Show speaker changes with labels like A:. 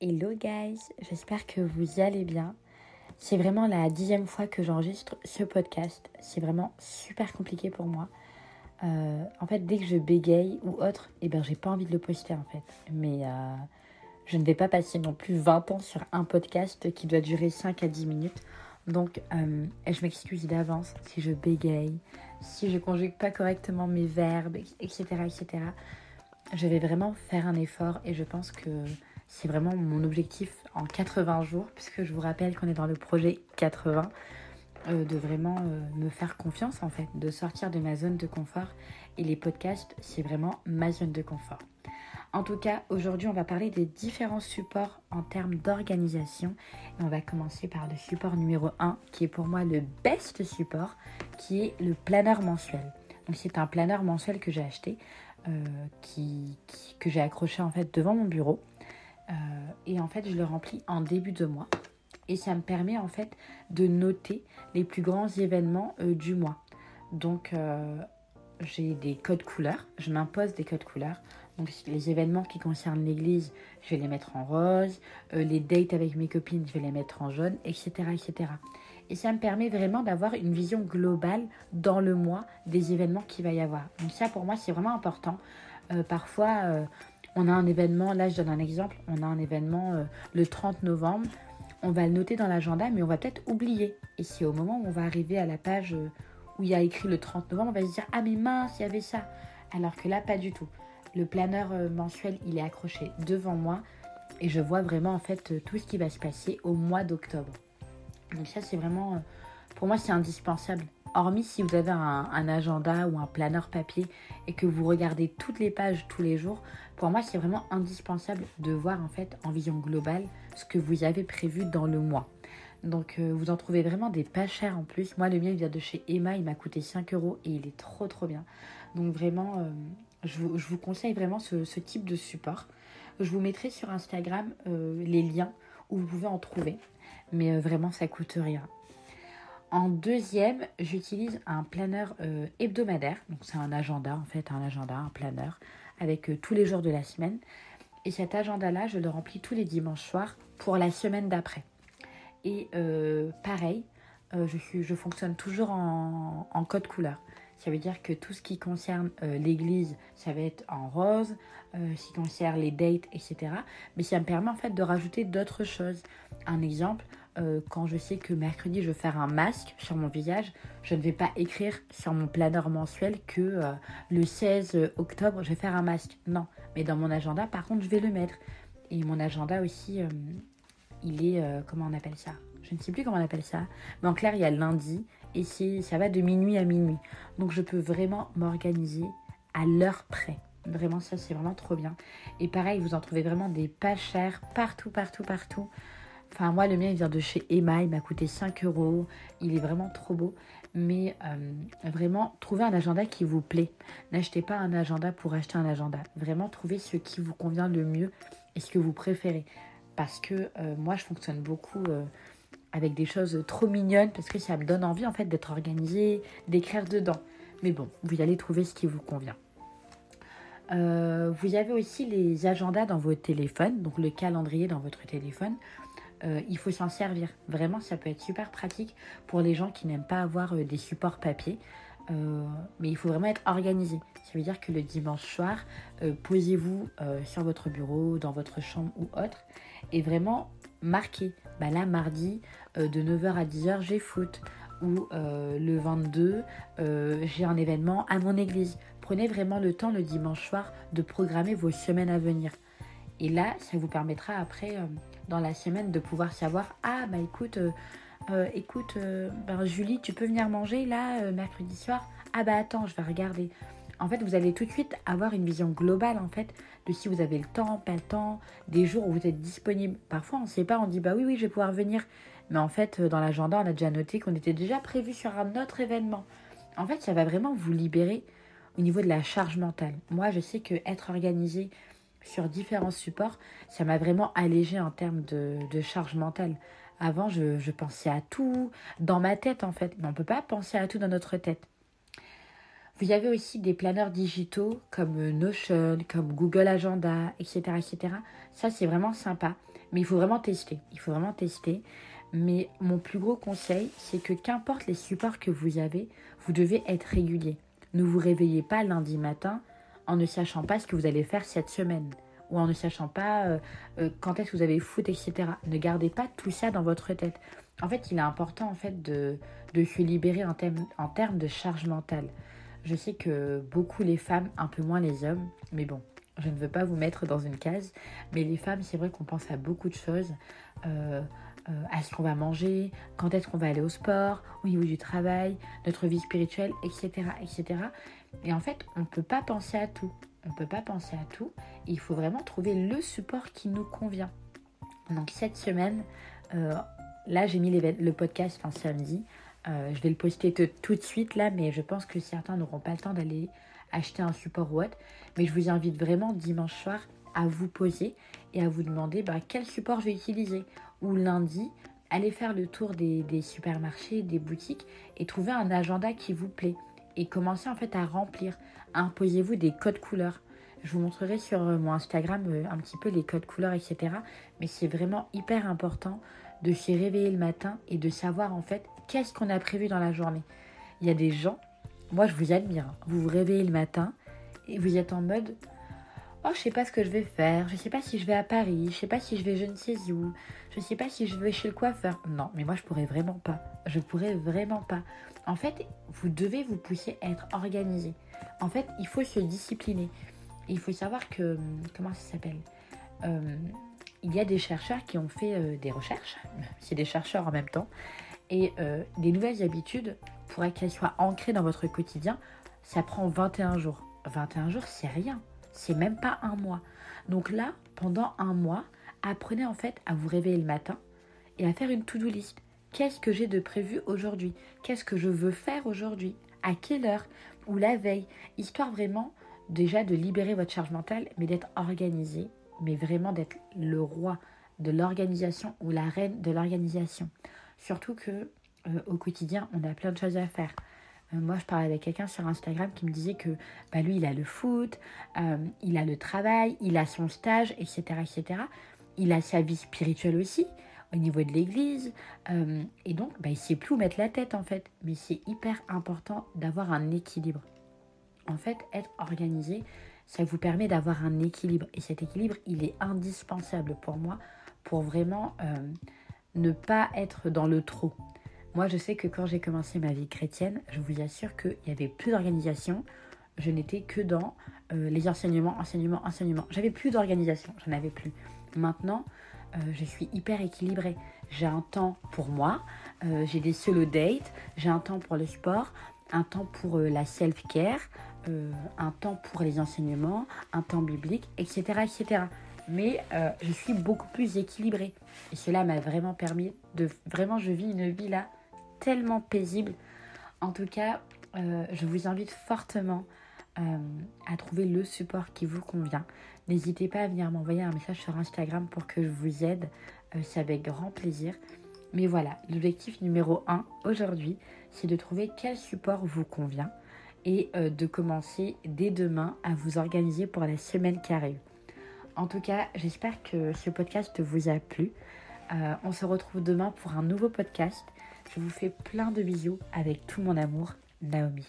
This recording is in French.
A: Hello guys, j'espère que vous allez bien. C'est vraiment la dixième fois que j'enregistre ce podcast. C'est vraiment super compliqué pour moi. Euh, en fait, dès que je bégaye ou autre, eh ben, j'ai pas envie de le poster en fait. Mais euh, je ne vais pas passer non plus 20 ans sur un podcast qui doit durer 5 à 10 minutes. Donc, euh, je m'excuse d'avance si je bégaye, si je conjugue pas correctement mes verbes, etc., etc. Je vais vraiment faire un effort et je pense que c'est vraiment mon objectif en 80 jours, puisque je vous rappelle qu'on est dans le projet 80, euh, de vraiment euh, me faire confiance en fait, de sortir de ma zone de confort. Et les podcasts, c'est vraiment ma zone de confort. En tout cas, aujourd'hui, on va parler des différents supports en termes d'organisation. Et on va commencer par le support numéro 1, qui est pour moi le best support, qui est le planeur mensuel. Donc c'est un planeur mensuel que j'ai acheté, euh, que j'ai accroché en fait devant mon bureau. Euh, et en fait, je le remplis en début de mois. Et ça me permet en fait de noter les plus grands événements euh, du mois. Donc, euh, j'ai des codes couleurs. Je m'impose des codes couleurs. Donc, les événements qui concernent l'église, je vais les mettre en rose. les dates avec mes copines, je vais les mettre en jaune, etc. etc. Et ça me permet vraiment d'avoir une vision globale dans le mois des événements qu'il va y avoir. Donc ça, pour moi, c'est vraiment important. Parfois, on a un événement, là je donne un exemple, on a un événement euh, le 30 novembre, on va le noter dans l'agenda, mais on va peut-être oublier. Et c'est au moment où on va arriver à la page euh, où il y a écrit le 30 novembre, on va se dire Ah mais mince, il y avait ça. Alors que là, pas du tout. Le planeur euh, mensuel, il est accroché devant moi et je vois vraiment en fait tout ce qui va se passer au mois d'octobre. Donc ça, c'est vraiment, pour moi, c'est indispensable hormis si vous avez un, agenda ou un planeur papier et que vous regardez toutes les pages tous les jours, pour moi c'est vraiment indispensable de voir en fait en vision globale ce que vous avez prévu dans le mois. Donc euh, vous en trouvez vraiment des pas chers en plus. Moi le mien il vient de chez Emma, il m'a coûté 5 euros et il est trop trop bien. Donc vraiment euh, je, vous, conseille vraiment ce, type de support. Je vous mettrai sur Instagram euh, les liens où vous pouvez en trouver. Mais vraiment ça coûte rien. En deuxième, j'utilise un planeur euh, hebdomadaire. Donc c'est un agenda en fait, un agenda, un planeur avec euh, tous les jours de la semaine. Et cet agenda-là, je le remplis tous les dimanches soirs pour la semaine d'après. Et euh, pareil, je, fonctionne toujours en, en, code couleur. Ça veut dire que tout ce qui concerne l'église, ça va être en rose, ce qui concerne les dates, etc. Mais ça me permet en fait de rajouter d'autres choses. Un exemple, euh, quand je sais que mercredi je vais faire un masque sur mon visage, je ne vais pas écrire sur mon planeur mensuel que euh, le 16 octobre je vais faire un masque. Non, mais dans mon agenda par contre je vais le mettre. Et mon agenda aussi, euh, il est, comment on appelle ça? Je ne sais plus comment on appelle ça. Mais en clair, il y a lundi et ça va de minuit à minuit. Donc je peux vraiment m'organiser à l'heure près. Vraiment, ça c'est vraiment trop bien. Et pareil, vous en trouvez vraiment des pas chers partout, partout, partout. Enfin, moi, le mien, il vient de chez Emma. Il m'a coûté 5 euros. Il est vraiment trop beau. Mais euh, vraiment, trouvez un agenda qui vous plaît. N'achetez pas un agenda pour acheter un agenda. Vraiment, trouvez ce qui vous convient le mieux et ce que vous préférez. Parce que euh, moi, je fonctionne beaucoup euh, avec des choses trop mignonnes parce que ça me donne envie, en fait, d'être organisé, d'écrire dedans. Mais bon, vous allez trouver ce qui vous convient. vous avez aussi les agendas dans votre téléphone, donc le calendrier dans votre téléphone. Euh, il faut s'en servir. Vraiment, ça peut être super pratique pour les gens qui n'aiment pas avoir euh, des supports papier. Euh, mais il faut vraiment être organisé. Ça veut dire que le dimanche soir, posez-vous sur votre bureau, dans votre chambre ou autre, et vraiment marquez. Bah là, mardi, de 9h à 10h, j'ai foot. Ou le 22, j'ai un événement à mon église. Prenez vraiment le temps le dimanche soir de programmer vos semaines à venir. Et là, ça vous permettra après dans la semaine de pouvoir savoir ah bah écoute euh, euh, écoute euh, ben, Julie tu peux venir manger là mercredi soir? Ah bah attends je vais regarder. En fait vous allez tout de suite avoir une vision globale en fait de si vous avez le temps pas le temps des jours où vous êtes disponible. Parfois on ne sait pas on dit bah oui oui je vais pouvoir venir. Mais en fait dans l'agenda on a déjà noté qu'on était déjà prévu sur un autre événement. En fait ça va vraiment vous libérer au niveau de la charge mentale. Moi je sais que être organisé sur différents supports, ça m'a vraiment allégé en termes de, charge mentale. Avant, je, pensais à tout dans ma tête en fait, mais on ne peut pas penser à tout dans notre tête. Vous avez aussi des planeurs digitaux comme Notion, comme Google Agenda, etc. etc. Ça, c'est vraiment sympa. Mais il faut vraiment tester. Il faut vraiment tester. Mais mon plus gros conseil, c'est que qu'importe les supports que vous avez, vous devez être régulier. Ne vous réveillez pas lundi matin en ne sachant pas ce que vous allez faire cette semaine ou en ne sachant pas euh, euh, quand est-ce que vous avez foot, etc. Ne gardez pas tout ça dans votre tête. En fait, il est important en fait de, se libérer en, termes de charge mentale. Je sais que beaucoup les femmes, un peu moins les hommes, mais bon, je ne veux pas vous mettre dans une case, mais les femmes, c'est vrai qu'on pense à beaucoup de choses. Euh, à ce qu'on va manger, quand est-ce qu'on va aller au sport, au niveau du travail, notre vie spirituelle, etc. etc. Et en fait, on ne peut pas penser à tout. On ne peut pas penser à tout. Il faut vraiment trouver le support qui nous convient. Donc cette semaine, euh, là j'ai mis le podcast un samedi. Euh, je vais le poster tout de suite là, mais je pense que certains n'auront pas le temps d'aller acheter un support ou autre. Mais je vous invite vraiment dimanche soir à vous poser et à vous demander bah, quel support je vais utiliser ou lundi, allez faire le tour des, supermarchés, des boutiques et trouver un agenda qui vous plaît. Et commencez en fait à remplir. Imposez-vous des codes couleurs. Je vous montrerai sur euh, mon Instagram euh, un petit peu les codes couleurs, etc. Mais c'est vraiment hyper important de se réveiller le matin et de savoir en fait qu'est-ce qu'on a prévu dans la journée. Il y a des gens, moi je vous admire, hein. vous vous réveillez le matin et vous êtes en mode Oh, je sais pas ce que je vais faire, je sais pas si je vais à Paris, je sais pas si je vais je ne sais où, je sais pas si je vais chez le coiffeur. Non, mais moi je pourrais vraiment pas. Je pourrais vraiment pas. En fait, vous devez vous pousser à être organisé. En fait, il faut se discipliner. il faut savoir que, comment ça s'appelle euh, Il y a des chercheurs qui ont fait euh, des recherches, c'est des chercheurs en même temps, et euh, des nouvelles habitudes, pour qu'elles soient ancrées dans votre quotidien, ça prend 21 jours. 21 jours, c'est rien c'est même pas un mois. Donc là, pendant un mois, apprenez en fait à vous réveiller le matin et à faire une to-do list. Qu'est-ce que j'ai de prévu aujourd'hui? Qu'est-ce que je veux faire aujourd'hui? À quelle heure? Ou la veille? Histoire vraiment déjà de libérer votre charge mentale, mais d'être organisé, mais vraiment d'être le roi de l'organisation ou la reine de l'organisation. Surtout que euh, au quotidien, on a plein de choses à faire. Euh, moi, je parlais avec quelqu'un sur Instagram qui me disait que bah, lui, il a le foot, euh, il a le travail, il a son stage, etc., etc. Il a sa vie spirituelle aussi, au niveau de l'église. Euh, et donc, bah, il ne sait plus où mettre la tête, en fait. Mais c'est hyper important d'avoir un équilibre. En fait, être organisé, ça vous permet d'avoir un équilibre. Et cet équilibre, il est indispensable pour moi pour vraiment ne pas être dans le trop. Moi, je sais que quand j'ai commencé ma vie chrétienne, je vous assure qu'il n'y avait plus d'organisation. Je n'étais que dans euh, les enseignements, enseignements, enseignements. J'avais plus d'organisation, j'en avais plus. Maintenant, euh, je suis hyper équilibrée. J'ai un temps pour moi, euh, j'ai des solo dates, j'ai un temps pour le sport, un temps pour la self-care, un temps pour les enseignements, un temps biblique, etc. etc. Mais je suis beaucoup plus équilibrée. Et cela m'a vraiment permis de... Vraiment, je vis une vie là tellement paisible. En tout cas, euh, je vous invite fortement euh, à trouver le support qui vous convient. N'hésitez pas à venir m'envoyer un message sur Instagram pour que je vous aide. Euh, c'est avec grand plaisir. Mais voilà, l'objectif numéro 1 aujourd'hui, c'est de trouver quel support vous convient et de commencer dès demain à vous organiser pour la semaine qui arrive. En tout cas, j'espère que ce podcast vous a plu. on se retrouve demain pour un nouveau podcast. Je vous fais plein de bisous avec tout mon amour, Naomi.